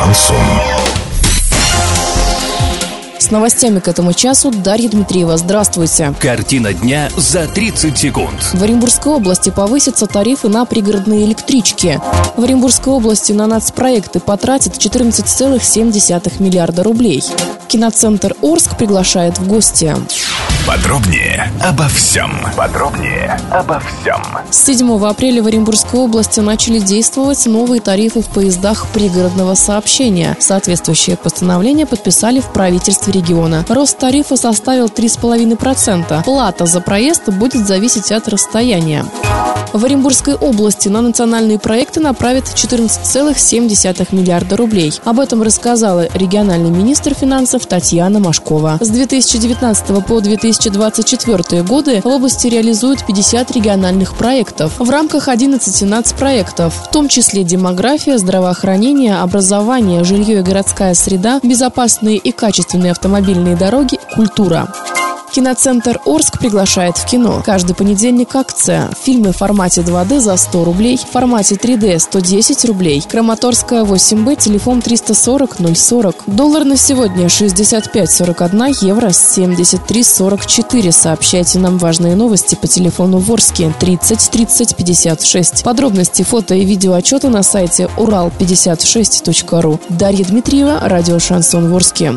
Шансон. С новостями к этому часу Дарья Дмитриева. Здравствуйте. Картина дня за 30 секунд. В Оренбургской области повысятся тарифы на пригородные электрички. В Оренбургской области на нацпроекты потратят 14,7 миллиарда рублей. Киноцентр Орск приглашает в гости. Подробнее обо всем. Подробнее обо всем. С 7 апреля в Оренбургской области начали действовать новые тарифы в поездах пригородного сообщения. Соответствующее постановление подписали в правительстве региона. Рост тарифа составил 3,5%. Плата за проезд будет зависеть от расстояния. В Оренбургской области на национальные проекты направят 14,7 миллиарда рублей. Об этом рассказала региональный министр финансов Татьяна Машкова. С 2019 по 2024 годы в области реализуют 50 региональных проектов в рамках 11 нацпроектов, в том числе демография, здравоохранение, образование, жилье и городская среда, безопасные и качественные автомобильные дороги, культура. Киноцентр Орск приглашает в кино. Каждый понедельник акция. Фильмы в формате 2D за 100 рублей, в формате 3D 110 рублей. Краматорская 8Б, телефон 340 040. Доллар на сегодня 65,41, евро 73,44. Сообщайте нам важные новости по телефону Ворске 30 30 56. Подробности, фото и видео отчета на сайте урал56.ру. Дарья Дмитриева, радио «Шансон Ворске».